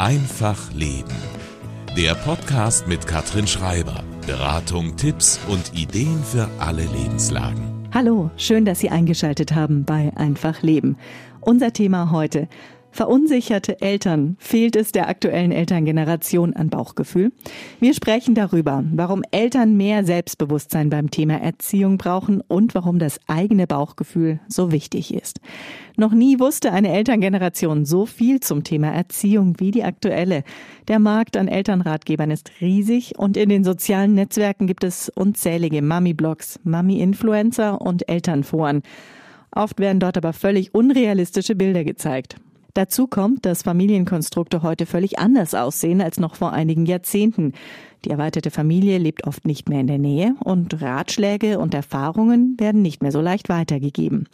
Einfach Leben. Der Podcast mit Katrin Schreiber. Beratung, Tipps und Ideen für alle Lebenslagen. Hallo, schön, dass Sie eingeschaltet haben bei Einfach Leben. Unser Thema heute Verunsicherte Eltern. Fehlt es der aktuellen Elterngeneration an Bauchgefühl? Wir sprechen darüber, warum Eltern mehr Selbstbewusstsein beim Thema Erziehung brauchen und warum das eigene Bauchgefühl so wichtig ist. Noch nie wusste eine Elterngeneration so viel zum Thema Erziehung wie die aktuelle. Der Markt an Elternratgebern ist riesig und in den sozialen Netzwerken gibt es unzählige Mami-Blogs, Mami-Influencer und Elternforen. Oft werden dort aber völlig unrealistische Bilder gezeigt. Dazu kommt, dass Familienkonstrukte heute völlig anders aussehen als noch vor einigen Jahrzehnten. Die erweiterte Familie lebt oft nicht mehr in der Nähe und Ratschläge und Erfahrungen werden nicht mehr so leicht weitergegeben.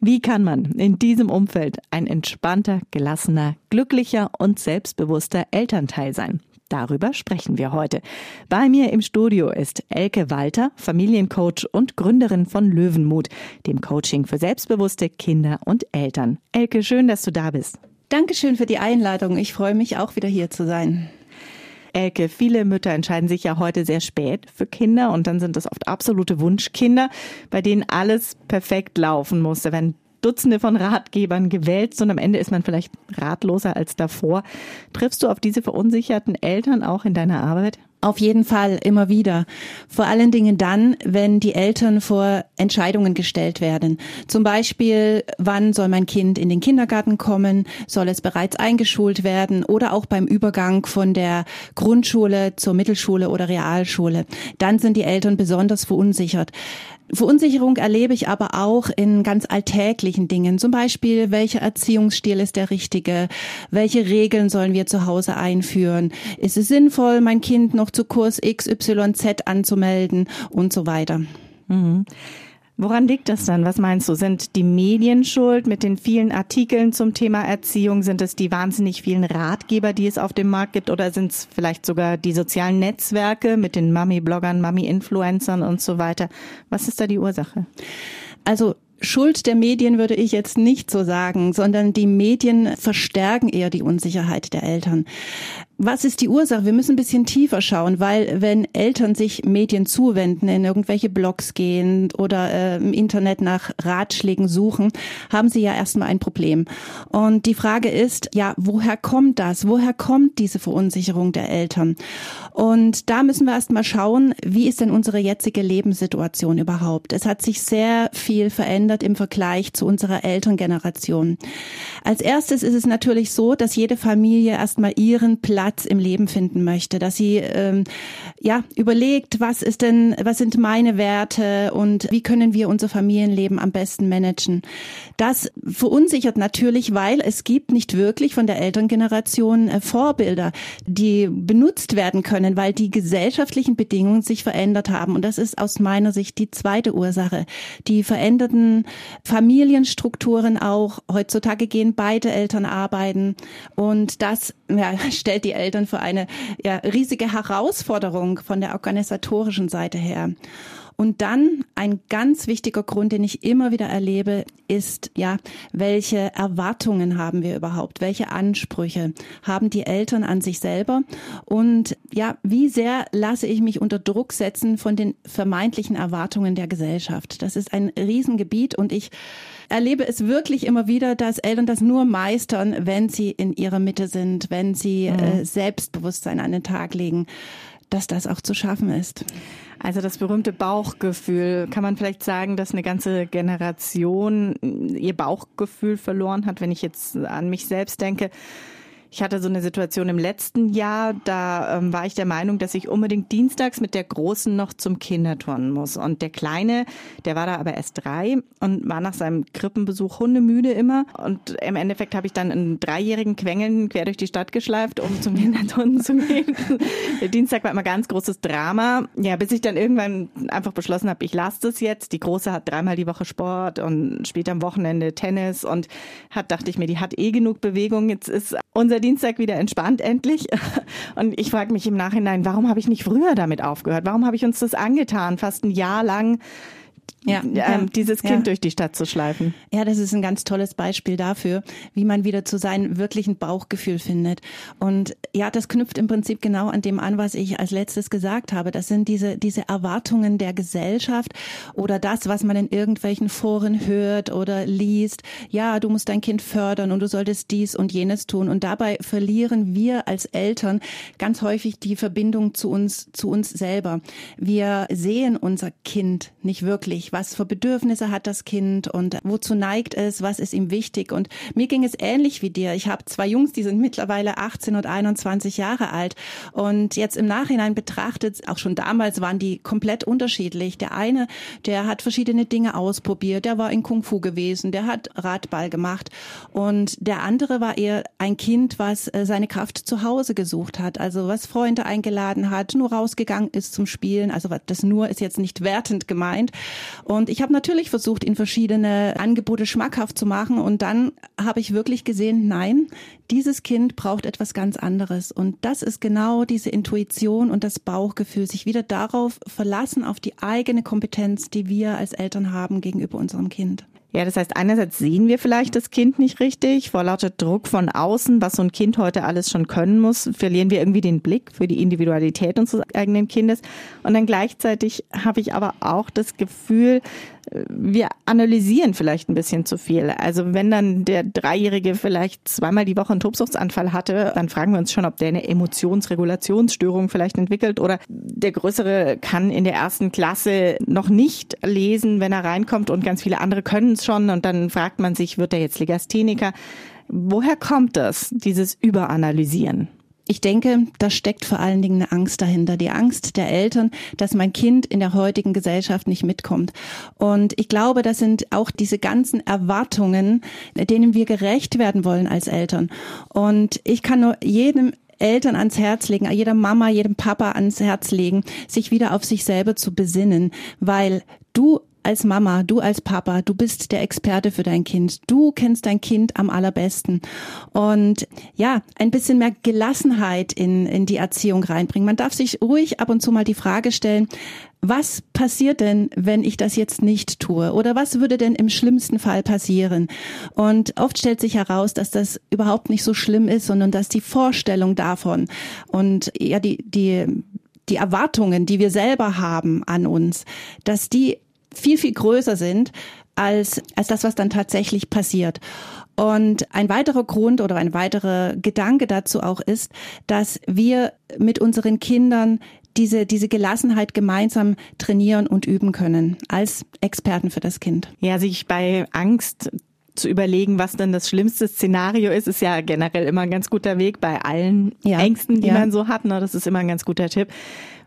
Wie kann man in diesem Umfeld ein entspannter, gelassener, glücklicher und selbstbewusster Elternteil sein? Darüber sprechen wir heute. Bei mir im Studio ist Elke Walter, Familiencoach und Gründerin von Löwenmut, dem Coaching für selbstbewusste Kinder und Eltern. Elke, schön, dass du da bist. Dankeschön für die Einladung. Ich freue mich auch wieder hier zu sein. Elke, viele Mütter entscheiden sich ja heute sehr spät für Kinder und dann sind das oft absolute Wunschkinder, bei denen alles perfekt laufen muss. Da werden Dutzende von Ratgebern gewählt und am Ende ist man vielleicht ratloser als davor. Triffst du auf diese verunsicherten Eltern auch in deiner Arbeit? Auf jeden Fall, immer wieder. Vor allen Dingen dann, wenn die Eltern vor Entscheidungen gestellt werden. Zum Beispiel, wann soll mein Kind in den Kindergarten kommen? Soll es bereits eingeschult werden? Oder auch beim Übergang von der Grundschule zur Mittelschule oder Realschule. Dann sind die Eltern besonders verunsichert. Verunsicherung erlebe ich aber auch in ganz alltäglichen Dingen. Zum Beispiel, welcher Erziehungsstil ist der richtige? Welche Regeln sollen wir zu Hause einführen? Ist es sinnvoll, mein Kind noch zu Kurs XYZ anzumelden und so weiter? Mhm. Woran liegt das dann? Was meinst du? Sind die Medien schuld mit den vielen Artikeln zum Thema Erziehung? Sind es die wahnsinnig vielen Ratgeber, die es auf dem Markt gibt? Oder sind es vielleicht sogar die sozialen Netzwerke mit den Mami-Bloggern, Mami-Influencern und so weiter? Was ist da die Ursache? Also Schuld der Medien würde ich jetzt nicht so sagen, sondern die Medien verstärken eher die Unsicherheit der Eltern. Was ist die Ursache? Wir müssen ein bisschen tiefer schauen, weil wenn Eltern sich Medien zuwenden, in irgendwelche Blogs gehen oder äh, im Internet nach Ratschlägen suchen, haben sie ja erstmal ein Problem. Und die Frage ist, ja, woher kommt das? Woher kommt diese Verunsicherung der Eltern? Und da müssen wir erstmal schauen, wie ist denn unsere jetzige Lebenssituation überhaupt? Es hat sich sehr viel verändert im Vergleich zu unserer Elterngeneration. Als erstes ist es natürlich so, dass jede Familie erstmal ihren Platz Platz im Leben finden möchte, dass sie ähm, ja überlegt, was ist denn, was sind meine Werte und wie können wir unser Familienleben am besten managen. Das verunsichert natürlich, weil es gibt nicht wirklich von der Elterngeneration äh, Vorbilder, die benutzt werden können, weil die gesellschaftlichen Bedingungen sich verändert haben. Und das ist aus meiner Sicht die zweite Ursache. Die veränderten Familienstrukturen auch. Heutzutage gehen beide Eltern arbeiten und das ja, stellt die Eltern für eine ja, riesige Herausforderung von der organisatorischen Seite her. Und dann ein ganz wichtiger Grund, den ich immer wieder erlebe, ist, ja, welche Erwartungen haben wir überhaupt? Welche Ansprüche haben die Eltern an sich selber? Und ja, wie sehr lasse ich mich unter Druck setzen von den vermeintlichen Erwartungen der Gesellschaft? Das ist ein Riesengebiet und ich erlebe es wirklich immer wieder, dass Eltern das nur meistern, wenn sie in ihrer Mitte sind, wenn sie mhm. äh, Selbstbewusstsein an den Tag legen, dass das auch zu schaffen ist. Also das berühmte Bauchgefühl, kann man vielleicht sagen, dass eine ganze Generation ihr Bauchgefühl verloren hat, wenn ich jetzt an mich selbst denke. Ich hatte so eine Situation im letzten Jahr, da ähm, war ich der Meinung, dass ich unbedingt dienstags mit der Großen noch zum Kinderturnen muss. Und der Kleine, der war da aber erst drei und war nach seinem Krippenbesuch hundemüde immer. Und im Endeffekt habe ich dann einen dreijährigen Quengeln quer durch die Stadt geschleift, um zum Kinderturnen zu gehen. der Dienstag war immer ganz großes Drama. Ja, bis ich dann irgendwann einfach beschlossen habe, ich lasse das jetzt. Die Große hat dreimal die Woche Sport und spielt am Wochenende Tennis und hat, dachte ich mir, die hat eh genug Bewegung. Jetzt ist unser Dienstag wieder entspannt endlich. Und ich frage mich im Nachhinein, warum habe ich nicht früher damit aufgehört? Warum habe ich uns das angetan, fast ein Jahr lang ja, ähm, dieses Kind ja. durch die Stadt zu schleifen. Ja, das ist ein ganz tolles Beispiel dafür, wie man wieder zu seinem wirklichen Bauchgefühl findet. Und ja, das knüpft im Prinzip genau an dem an, was ich als letztes gesagt habe. Das sind diese, diese Erwartungen der Gesellschaft oder das, was man in irgendwelchen Foren hört oder liest. Ja, du musst dein Kind fördern und du solltest dies und jenes tun. Und dabei verlieren wir als Eltern ganz häufig die Verbindung zu uns, zu uns selber. Wir sehen unser Kind nicht wirklich was für Bedürfnisse hat das Kind und wozu neigt es, was ist ihm wichtig. Und mir ging es ähnlich wie dir. Ich habe zwei Jungs, die sind mittlerweile 18 und 21 Jahre alt. Und jetzt im Nachhinein betrachtet, auch schon damals waren die komplett unterschiedlich. Der eine, der hat verschiedene Dinge ausprobiert, der war in Kung Fu gewesen, der hat Radball gemacht. Und der andere war eher ein Kind, was äh, seine Kraft zu Hause gesucht hat, also was Freunde eingeladen hat, nur rausgegangen ist zum Spielen. Also das nur ist jetzt nicht wertend gemeint. Und ich habe natürlich versucht, ihn verschiedene Angebote schmackhaft zu machen. Und dann habe ich wirklich gesehen, nein, dieses Kind braucht etwas ganz anderes. Und das ist genau diese Intuition und das Bauchgefühl, sich wieder darauf verlassen, auf die eigene Kompetenz, die wir als Eltern haben gegenüber unserem Kind. Ja, das heißt, einerseits sehen wir vielleicht das Kind nicht richtig, vor lauter Druck von außen, was so ein Kind heute alles schon können muss, verlieren wir irgendwie den Blick für die Individualität unseres eigenen Kindes. Und dann gleichzeitig habe ich aber auch das Gefühl, wir analysieren vielleicht ein bisschen zu viel. Also wenn dann der Dreijährige vielleicht zweimal die Woche einen Tobsuchtsanfall hatte, dann fragen wir uns schon, ob der eine Emotionsregulationsstörung vielleicht entwickelt oder der Größere kann in der ersten Klasse noch nicht lesen, wenn er reinkommt und ganz viele andere können es schon und dann fragt man sich, wird er jetzt Legastheniker? Woher kommt das, dieses Überanalysieren? Ich denke, da steckt vor allen Dingen eine Angst dahinter. Die Angst der Eltern, dass mein Kind in der heutigen Gesellschaft nicht mitkommt. Und ich glaube, das sind auch diese ganzen Erwartungen, denen wir gerecht werden wollen als Eltern. Und ich kann nur jedem Eltern ans Herz legen, jeder Mama, jedem Papa ans Herz legen, sich wieder auf sich selber zu besinnen, weil du als Mama, du als Papa, du bist der Experte für dein Kind. Du kennst dein Kind am allerbesten. Und ja, ein bisschen mehr Gelassenheit in, in die Erziehung reinbringen. Man darf sich ruhig ab und zu mal die Frage stellen, was passiert denn, wenn ich das jetzt nicht tue? Oder was würde denn im schlimmsten Fall passieren? Und oft stellt sich heraus, dass das überhaupt nicht so schlimm ist, sondern dass die Vorstellung davon und ja, die, die, die Erwartungen, die wir selber haben an uns, dass die viel, viel größer sind als, als das, was dann tatsächlich passiert. Und ein weiterer Grund oder ein weiterer Gedanke dazu auch ist, dass wir mit unseren Kindern diese, diese Gelassenheit gemeinsam trainieren und üben können als Experten für das Kind. Ja, sich bei Angst zu überlegen, was denn das schlimmste Szenario ist, ist ja generell immer ein ganz guter Weg bei allen ja, Ängsten, die ja. man so hat. Ne? Das ist immer ein ganz guter Tipp.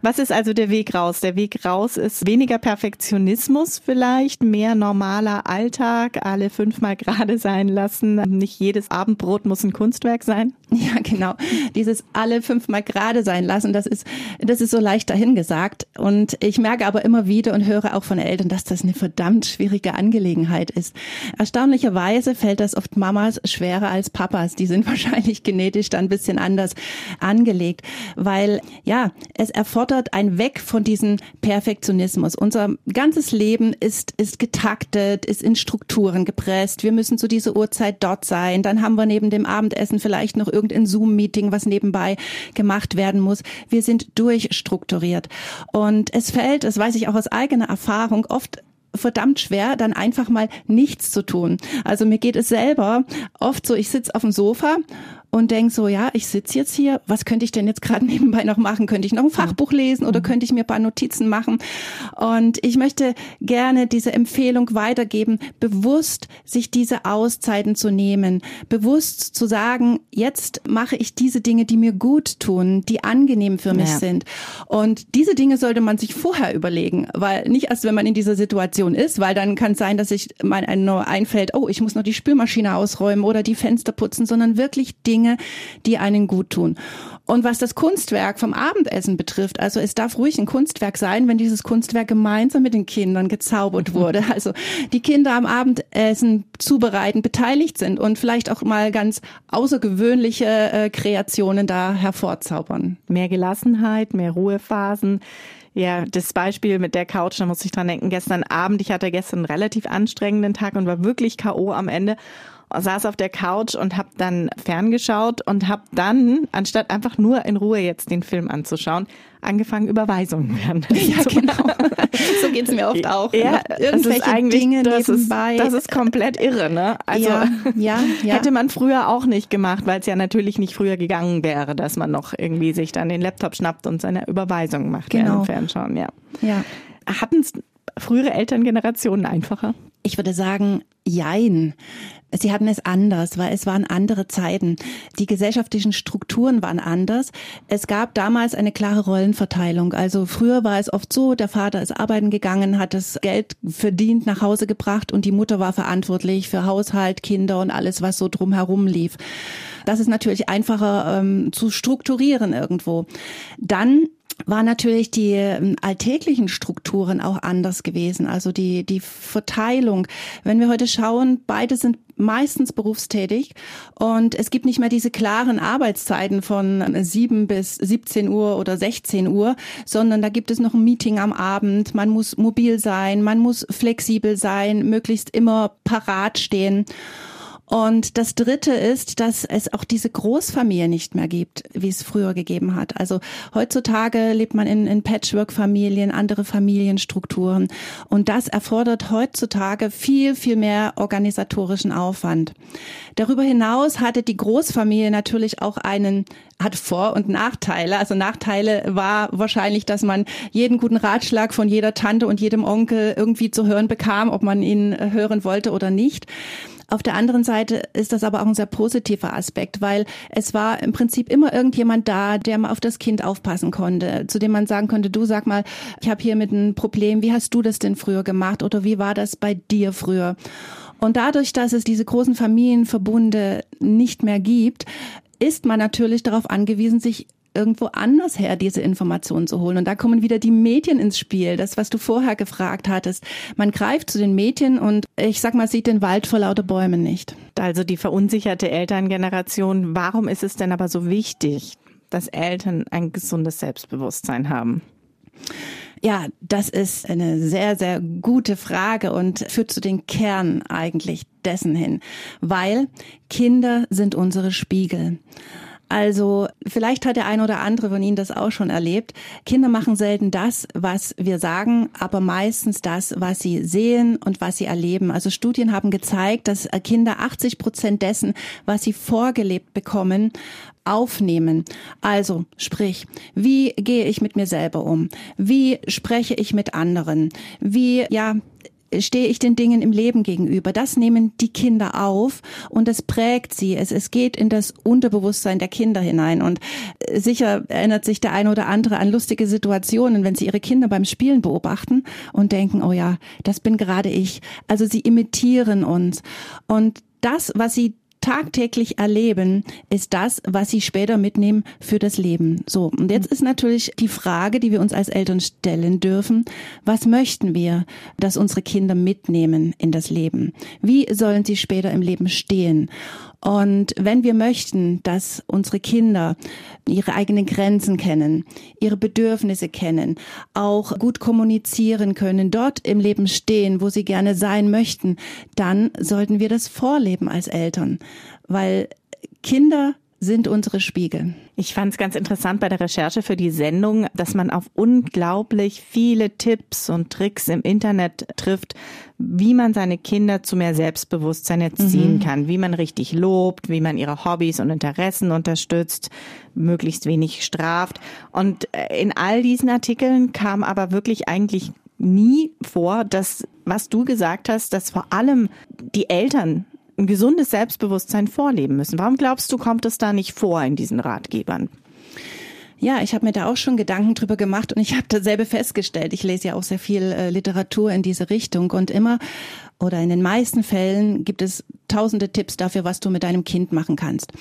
Was ist also der Weg raus? Der Weg raus ist weniger Perfektionismus vielleicht, mehr normaler Alltag, alle fünfmal gerade sein lassen. Nicht jedes Abendbrot muss ein Kunstwerk sein. Ja, genau. Dieses alle fünfmal gerade sein lassen, das ist, das ist so leicht dahingesagt. Und ich merke aber immer wieder und höre auch von Eltern, dass das eine verdammt schwierige Angelegenheit ist. Erstaunlicherweise fällt das oft Mamas schwerer als Papas. Die sind wahrscheinlich genetisch dann ein bisschen anders angelegt, weil ja, es erfordert fordert ein Weg von diesem Perfektionismus. Unser ganzes Leben ist, ist getaktet, ist in Strukturen gepresst. Wir müssen zu dieser Uhrzeit dort sein. Dann haben wir neben dem Abendessen vielleicht noch irgendein Zoom-Meeting, was nebenbei gemacht werden muss. Wir sind durchstrukturiert. Und es fällt, das weiß ich auch aus eigener Erfahrung, oft verdammt schwer, dann einfach mal nichts zu tun. Also mir geht es selber oft so, ich sitze auf dem Sofa und denk so, ja, ich sitze jetzt hier, was könnte ich denn jetzt gerade nebenbei noch machen? Könnte ich noch ein Fachbuch lesen oder mhm. könnte ich mir ein paar Notizen machen? Und ich möchte gerne diese Empfehlung weitergeben, bewusst sich diese Auszeiten zu nehmen, bewusst zu sagen, jetzt mache ich diese Dinge, die mir gut tun, die angenehm für mich ja. sind. Und diese Dinge sollte man sich vorher überlegen, weil nicht erst, wenn man in dieser Situation ist, weil dann kann es sein, dass sich mein nur einfällt, oh, ich muss noch die Spülmaschine ausräumen oder die Fenster putzen, sondern wirklich Dinge Dinge, die einen gut tun. Und was das Kunstwerk vom Abendessen betrifft, also es darf ruhig ein Kunstwerk sein, wenn dieses Kunstwerk gemeinsam mit den Kindern gezaubert wurde. Also die Kinder am Abendessen zubereiten, beteiligt sind und vielleicht auch mal ganz außergewöhnliche äh, Kreationen da hervorzaubern. Mehr Gelassenheit, mehr Ruhephasen Ja, das Beispiel mit der Couch, da muss ich dran denken, gestern Abend, ich hatte gestern einen relativ anstrengenden Tag und war wirklich K.O. am Ende saß auf der Couch und habe dann ferngeschaut und habe dann, anstatt einfach nur in Ruhe jetzt den Film anzuschauen, angefangen, Überweisungen werden. Ja, genau. so geht's mir oft auch. Ja, irgendwelche eigentlich, Dinge das nebenbei. Ist, das ist komplett irre, ne? Also ja, ja, ja. hätte man früher auch nicht gemacht, weil es ja natürlich nicht früher gegangen wäre, dass man noch irgendwie sich dann den Laptop schnappt und seine Überweisungen macht genau. während Fernschauen, ja. Ja. Hatten es frühere Elterngenerationen einfacher? Ich würde sagen, jein. Sie hatten es anders, weil es waren andere Zeiten. Die gesellschaftlichen Strukturen waren anders. Es gab damals eine klare Rollenverteilung. Also früher war es oft so, der Vater ist arbeiten gegangen, hat das Geld verdient, nach Hause gebracht und die Mutter war verantwortlich für Haushalt, Kinder und alles, was so drumherum lief. Das ist natürlich einfacher ähm, zu strukturieren irgendwo. Dann war natürlich die ähm, alltäglichen Strukturen auch anders gewesen. Also die, die Verteilung. Wenn wir heute schauen, beide sind meistens berufstätig und es gibt nicht mehr diese klaren Arbeitszeiten von 7 bis 17 Uhr oder 16 Uhr, sondern da gibt es noch ein Meeting am Abend. Man muss mobil sein, man muss flexibel sein, möglichst immer parat stehen. Und das Dritte ist, dass es auch diese Großfamilie nicht mehr gibt, wie es früher gegeben hat. Also heutzutage lebt man in, in Patchwork-Familien, andere Familienstrukturen. Und das erfordert heutzutage viel, viel mehr organisatorischen Aufwand. Darüber hinaus hatte die Großfamilie natürlich auch einen hat Vor- und Nachteile. Also Nachteile war wahrscheinlich, dass man jeden guten Ratschlag von jeder Tante und jedem Onkel irgendwie zu hören bekam, ob man ihn hören wollte oder nicht. Auf der anderen Seite ist das aber auch ein sehr positiver Aspekt, weil es war im Prinzip immer irgendjemand da, der mal auf das Kind aufpassen konnte, zu dem man sagen konnte, du sag mal, ich habe hier mit einem Problem, wie hast du das denn früher gemacht oder wie war das bei dir früher? Und dadurch, dass es diese großen Familienverbunde nicht mehr gibt, ist man natürlich darauf angewiesen, sich irgendwo anders her, diese Informationen zu holen. Und da kommen wieder die Medien ins Spiel. Das, was du vorher gefragt hattest. Man greift zu den Medien und ich sag mal, sieht den Wald vor lauter Bäumen nicht. Also die verunsicherte Elterngeneration. Warum ist es denn aber so wichtig, dass Eltern ein gesundes Selbstbewusstsein haben? Ja, das ist eine sehr, sehr gute Frage und führt zu den Kern eigentlich dessen hin, weil Kinder sind unsere Spiegel. Also vielleicht hat der ein oder andere von Ihnen das auch schon erlebt. Kinder machen selten das, was wir sagen, aber meistens das, was sie sehen und was sie erleben. Also Studien haben gezeigt, dass Kinder 80 Prozent dessen, was sie vorgelebt bekommen, aufnehmen. Also sprich, wie gehe ich mit mir selber um? Wie spreche ich mit anderen? Wie, ja, stehe ich den Dingen im Leben gegenüber. Das nehmen die Kinder auf und es prägt sie. Es, es geht in das Unterbewusstsein der Kinder hinein. Und äh, sicher erinnert sich der eine oder andere an lustige Situationen, wenn sie ihre Kinder beim Spielen beobachten und denken, oh ja, das bin gerade ich. Also sie imitieren uns. Und das, was sie tagtäglich erleben, ist das, was sie später mitnehmen für das Leben. So, und jetzt ist natürlich die Frage, die wir uns als Eltern stellen dürfen, was möchten wir, dass unsere Kinder mitnehmen in das Leben? Wie sollen sie später im Leben stehen? Und wenn wir möchten, dass unsere Kinder ihre eigenen Grenzen kennen, ihre Bedürfnisse kennen, auch gut kommunizieren können, dort im Leben stehen, wo sie gerne sein möchten, dann sollten wir das vorleben als Eltern, weil Kinder sind unsere Spiegel. Ich fand es ganz interessant bei der Recherche für die Sendung, dass man auf unglaublich viele Tipps und Tricks im Internet trifft, wie man seine Kinder zu mehr Selbstbewusstsein erziehen mhm. kann, wie man richtig lobt, wie man ihre Hobbys und Interessen unterstützt, möglichst wenig straft. Und äh, in all diesen Artikeln kam aber wirklich eigentlich nie vor, dass, was du gesagt hast, dass vor allem die Eltern ein gesundes Selbstbewusstsein vorleben müssen. Warum glaubst du, kommt es da nicht vor in diesen Ratgebern? Ja, ich habe mir da auch schon Gedanken drüber gemacht und ich habe dasselbe festgestellt. Ich lese ja auch sehr viel äh, Literatur in diese Richtung und immer oder in den meisten Fällen gibt es tausende Tipps dafür, was du mit deinem Kind machen kannst.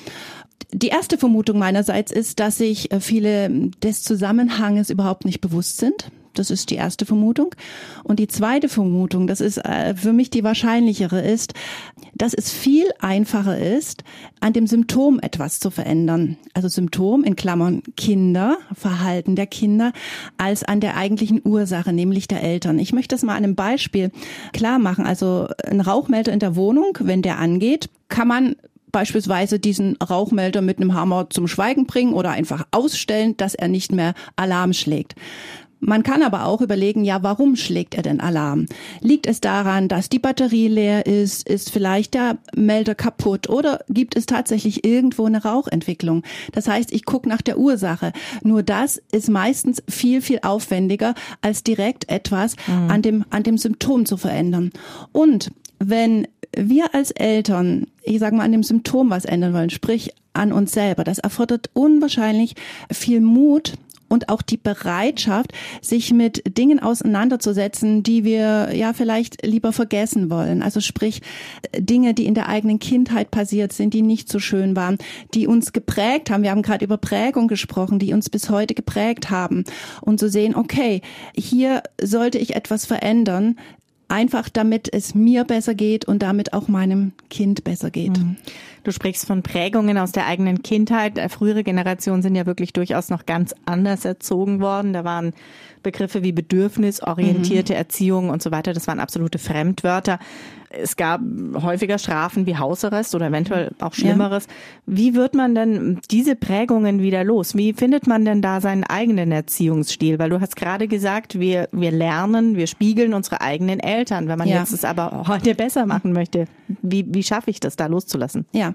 Die erste Vermutung meinerseits ist, dass sich äh, viele des Zusammenhanges überhaupt nicht bewusst sind Das ist die erste Vermutung. Und die zweite Vermutung, das ist äh, für mich die wahrscheinlichere, ist, dass es viel einfacher ist, an dem Symptom etwas zu verändern. Also Symptom in Klammern Kinder, Verhalten der Kinder, als an der eigentlichen Ursache, nämlich der Eltern. Ich möchte das mal an einem Beispiel klar machen. Also ein Rauchmelder in der Wohnung, wenn der angeht, kann man beispielsweise diesen Rauchmelder mit einem Hammer zum Schweigen bringen oder einfach ausstellen, dass er nicht mehr Alarm schlägt. Man kann aber auch überlegen, ja, warum schlägt er denn Alarm? Liegt es daran, dass die Batterie leer ist? Ist vielleicht der Melder kaputt? Oder gibt es tatsächlich irgendwo eine Rauchentwicklung? Das heißt, ich gucke nach der Ursache. Nur das ist meistens viel, viel aufwendiger, als direkt etwas mhm. an, dem, an dem Symptom zu verändern. Und wenn wir als Eltern, ich sage mal, an dem Symptom was ändern wollen, sprich an uns selber, das erfordert unwahrscheinlich viel Mut und auch die Bereitschaft, sich mit Dingen auseinanderzusetzen, die wir ja vielleicht lieber vergessen wollen. Also sprich Dinge, die in der eigenen Kindheit passiert sind, die nicht so schön waren, die uns geprägt haben. Wir haben gerade über Prägung gesprochen, die uns bis heute geprägt haben. Und zu sehen, okay, hier sollte ich etwas verändern, einfach damit es mir besser geht und damit auch meinem Kind besser geht. Mhm. Du sprichst von Prägungen aus der eigenen Kindheit. Frühere Generationen sind ja wirklich durchaus noch ganz anders erzogen worden. Da waren Begriffe wie bedürfnisorientierte mhm. Erziehung und so weiter, das waren absolute Fremdwörter. Es gab häufiger Strafen wie Hausarrest oder eventuell auch Schlimmeres. Ja. Wie wird man denn diese Prägungen wieder los? Wie findet man denn da seinen eigenen Erziehungsstil? Weil du hast gerade gesagt, wir, wir lernen, wir spiegeln unsere eigenen Eltern. Wenn man ja. jetzt es aber heute besser machen möchte, wie, wie schaffe ich das da loszulassen? Ja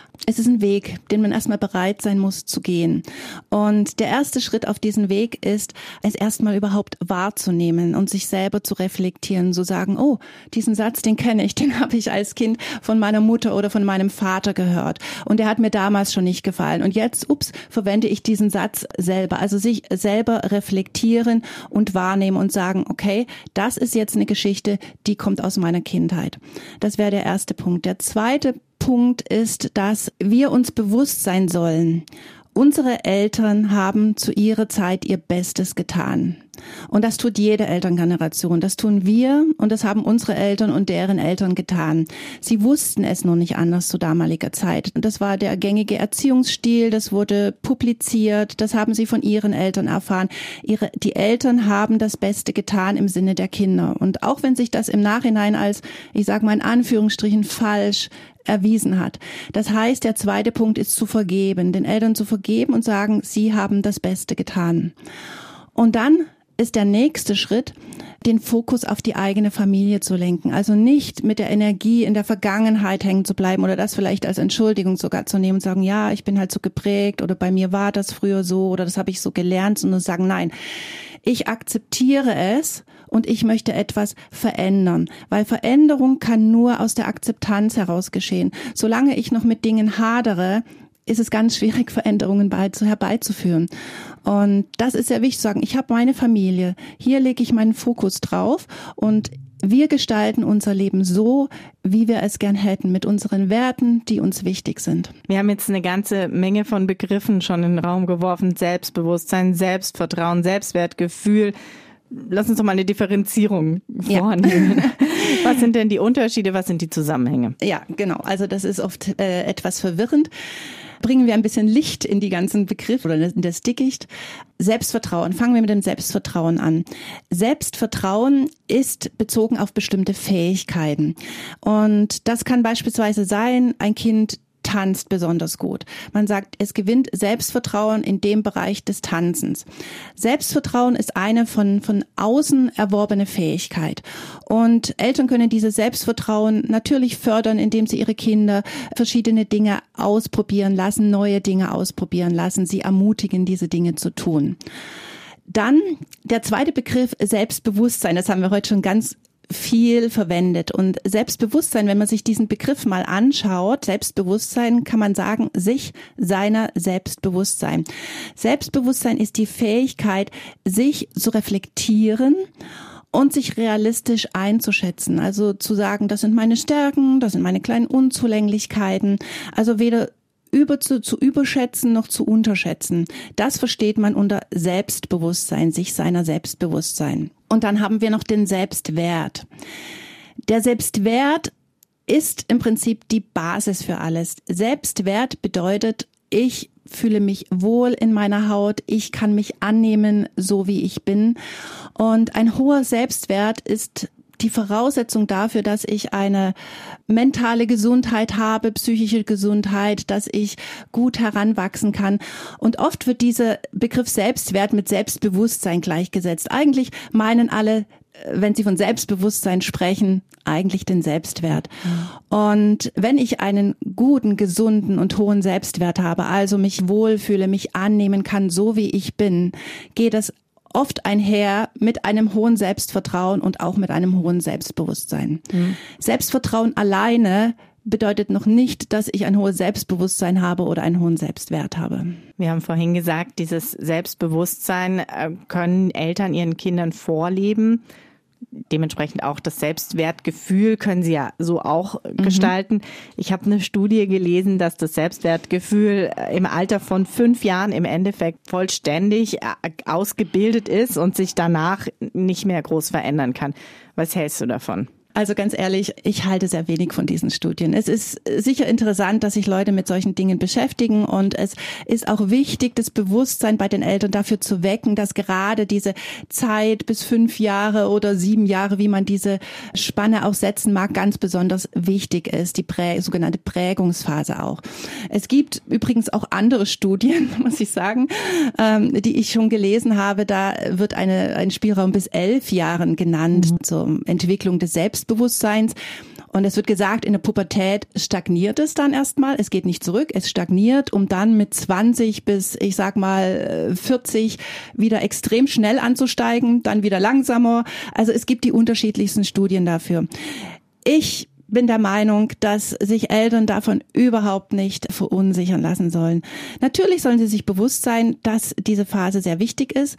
es ist ein Weg, den man erstmal bereit sein muss zu gehen. Und der erste Schritt auf diesen Weg ist, es erstmal überhaupt wahrzunehmen und sich selber zu reflektieren, zu sagen, oh, diesen Satz, den kenne ich, den habe ich als Kind von meiner Mutter oder von meinem Vater gehört. Und der hat mir damals schon nicht gefallen. Und jetzt, ups, verwende ich diesen Satz selber. Also sich selber reflektieren und wahrnehmen und sagen, okay, das ist jetzt eine Geschichte, die kommt aus meiner Kindheit. Das wäre der erste Punkt. Der zweite Punkt ist, dass wir uns bewusst sein sollen. Unsere Eltern haben zu ihrer Zeit ihr Bestes getan. Und das tut jede Elterngeneration. Das tun wir und das haben unsere Eltern und deren Eltern getan. Sie wussten es noch nicht anders zu damaliger Zeit. Das war der gängige Erziehungsstil, das wurde publiziert, das haben sie von ihren Eltern erfahren. Ihre, die Eltern haben das Beste getan im Sinne der Kinder. Und auch wenn sich das im Nachhinein als, ich sage mal in Anführungsstrichen, falsch erwiesen hat. Das heißt, der zweite Punkt ist zu vergeben, den Eltern zu vergeben und sagen, sie haben das Beste getan. Und dann ist der nächste Schritt, den Fokus auf die eigene Familie zu lenken. Also nicht mit der Energie in der Vergangenheit hängen zu bleiben oder das vielleicht als Entschuldigung sogar zu nehmen und sagen, ja, ich bin halt so geprägt oder bei mir war das früher so oder das habe ich so gelernt, sondern sagen, nein, ich akzeptiere es und ich möchte etwas verändern, weil Veränderung kann nur aus der Akzeptanz heraus geschehen. Solange ich noch mit Dingen hadere, ist es ganz schwierig, Veränderungen herbeizuführen. Und das ist sehr wichtig zu sagen. Ich habe meine Familie. Hier lege ich meinen Fokus drauf und wir gestalten unser Leben so, wie wir es gern hätten, mit unseren Werten, die uns wichtig sind. Wir haben jetzt eine ganze Menge von Begriffen schon in den Raum geworfen. Selbstbewusstsein, Selbstvertrauen, Selbstwertgefühl. Lass uns doch mal eine Differenzierung vornehmen. Ja. was sind denn die Unterschiede, was sind die Zusammenhänge? Ja, genau. Also das ist oft äh, etwas verwirrend bringen wir ein bisschen Licht in die ganzen Begriffe oder in das Dickicht. Selbstvertrauen. Fangen wir mit dem Selbstvertrauen an. Selbstvertrauen ist bezogen auf bestimmte Fähigkeiten. Und das kann beispielsweise sein, ein Kind tanzt besonders gut. Man sagt, es gewinnt Selbstvertrauen in dem Bereich des Tanzens. Selbstvertrauen ist eine von, von außen erworbene Fähigkeit. Und Eltern können dieses Selbstvertrauen natürlich fördern, indem sie ihre Kinder verschiedene Dinge ausprobieren lassen, neue Dinge ausprobieren lassen, sie ermutigen, diese Dinge zu tun. Dann der zweite Begriff Selbstbewusstsein. Das haben wir heute schon ganz viel verwendet. Und Selbstbewusstsein, wenn man sich diesen Begriff mal anschaut, Selbstbewusstsein kann man sagen, sich seiner Selbstbewusstsein. Selbstbewusstsein ist die Fähigkeit, sich zu reflektieren und sich realistisch einzuschätzen. Also zu sagen, das sind meine Stärken, das sind meine kleinen Unzulänglichkeiten. Also weder über zu, zu überschätzen noch zu unterschätzen. Das versteht man unter Selbstbewusstsein, sich seiner Selbstbewusstsein. Und dann haben wir noch den Selbstwert. Der Selbstwert ist im Prinzip die Basis für alles. Selbstwert bedeutet, ich fühle mich wohl in meiner Haut, ich kann mich annehmen, so wie ich bin. Und ein hoher Selbstwert ist die Voraussetzung dafür, dass ich eine mentale Gesundheit habe, psychische Gesundheit, dass ich gut heranwachsen kann. Und oft wird dieser Begriff Selbstwert mit Selbstbewusstsein gleichgesetzt. Eigentlich meinen alle, wenn sie von Selbstbewusstsein sprechen, eigentlich den Selbstwert. Und wenn ich einen guten, gesunden und hohen Selbstwert habe, also mich wohlfühle, mich annehmen kann, so wie ich bin, geht es oft einher mit einem hohen Selbstvertrauen und auch mit einem hohen Selbstbewusstsein. Mhm. Selbstvertrauen alleine bedeutet noch nicht, dass ich ein hohes Selbstbewusstsein habe oder einen hohen Selbstwert habe. Wir haben vorhin gesagt, dieses Selbstbewusstsein äh, können Eltern ihren Kindern vorleben dementsprechend auch das Selbstwertgefühl können sie ja so auch mhm. gestalten. Ich habe eine Studie gelesen, dass das Selbstwertgefühl äh, im Alter von fünf Jahren im Endeffekt vollständig äh, ausgebildet ist und sich danach nicht mehr groß verändern kann. Was hältst du davon? Also ganz ehrlich, ich halte sehr wenig von diesen Studien. Es ist sicher interessant, dass sich Leute mit solchen Dingen beschäftigen und es ist auch wichtig, das Bewusstsein bei den Eltern dafür zu wecken, dass gerade diese Zeit bis fünf Jahre oder sieben Jahre, wie man diese Spanne auch setzen mag, ganz besonders wichtig ist, die Prä sogenannte Prägungsphase auch. Es gibt übrigens auch andere Studien, muss ich sagen, ähm, die ich schon gelesen habe. Da wird eine, ein Spielraum bis elf Jahren genannt mhm. zur Entwicklung des Selbst Selbstbewusstseins. Und es wird gesagt, in der Pubertät stagniert es dann erstmal. Es geht nicht zurück, es stagniert, um dann mit 20 bis, ich sag mal, 40 wieder extrem schnell anzusteigen, dann wieder langsamer. Also es gibt die unterschiedlichsten Studien dafür. Ich bin der Meinung, dass sich Eltern davon überhaupt nicht verunsichern lassen sollen. Natürlich sollen sie sich bewusst sein, dass diese Phase sehr wichtig ist,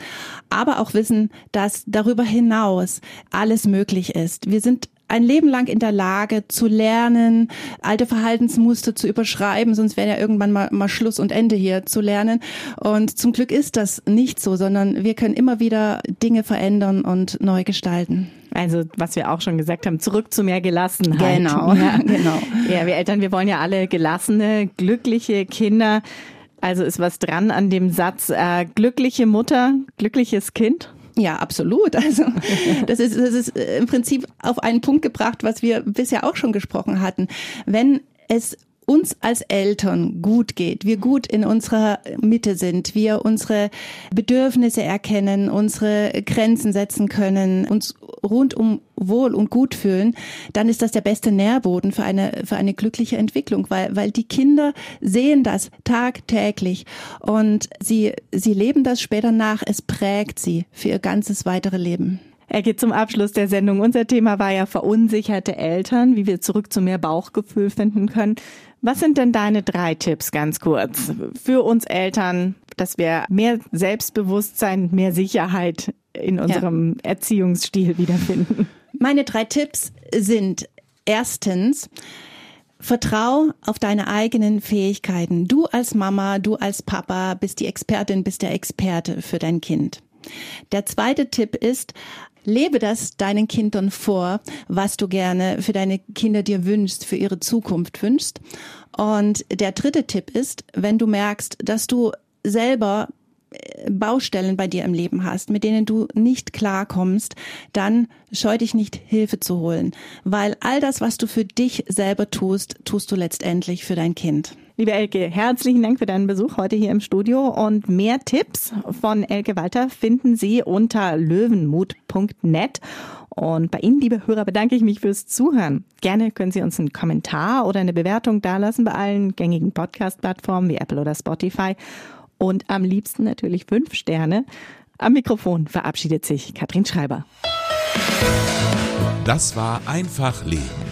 aber auch wissen, dass darüber hinaus alles möglich ist. Wir sind ein Leben lang in der Lage zu lernen, alte Verhaltensmuster zu überschreiben, sonst wäre ja irgendwann mal, mal Schluss und Ende hier zu lernen. Und zum Glück ist das nicht so, sondern wir können immer wieder Dinge verändern und neu gestalten. Also, was wir auch schon gesagt haben, zurück zu mehr Gelassenheit. Genau, ja. genau. Ja, wir Eltern, wir wollen ja alle gelassene, glückliche Kinder. Also ist was dran an dem Satz, äh, glückliche Mutter, glückliches Kind? Ja, absolut. Also das ist, das ist äh, im Prinzip auf einen Punkt gebracht, was wir bisher auch schon gesprochen hatten. Wenn es uns als Eltern gut geht, wir gut in unserer Mitte sind, wir unsere Bedürfnisse erkennen, unsere Grenzen setzen können, uns rundum wohl und gut fühlen, dann ist das der beste Nährboden für eine, für eine glückliche Entwicklung, weil, weil die Kinder sehen das tagtäglich und sie, sie leben das später nach. Es prägt sie für ihr ganzes weitere Leben. Er geht zum Abschluss der Sendung. Unser Thema war ja verunsicherte Eltern, wie wir zurück zu mehr Bauchgefühl finden können. Was sind denn deine drei Tipps ganz kurz für uns Eltern, dass wir mehr Selbstbewusstsein, mehr Sicherheit in unserem ja. Erziehungsstil wiederfinden? Meine drei Tipps sind erstens, Vertrau auf deine eigenen Fähigkeiten. Du als Mama, du als Papa bist die Expertin, bist der Experte für dein Kind. Der zweite Tipp ist, Lebe das deinen Kindern vor, was du gerne für deine Kinder dir wünschst, für ihre Zukunft wünschst. Und der dritte Tipp ist, wenn du merkst, dass du selber äh, Baustellen bei dir im Leben hast, mit denen du nicht klarkommst, dann scheu dich nicht, Hilfe zu holen. Weil all das, was du für dich selber tust, tust du letztendlich für dein Kind. Liebe Elke, herzlichen Dank für deinen Besuch heute hier im Studio und mehr Tipps von Elke Walter finden Sie unter löwenmut.net. Und bei Ihnen, liebe Hörer, bedanke ich mich fürs Zuhören. Gerne können Sie uns einen Kommentar oder eine Bewertung dalassen bei allen gängigen Podcast-Plattformen wie Apple oder Spotify. Und am liebsten natürlich fünf Sterne. Am Mikrofon verabschiedet sich Katrin Schreiber. Das war Einfach Leben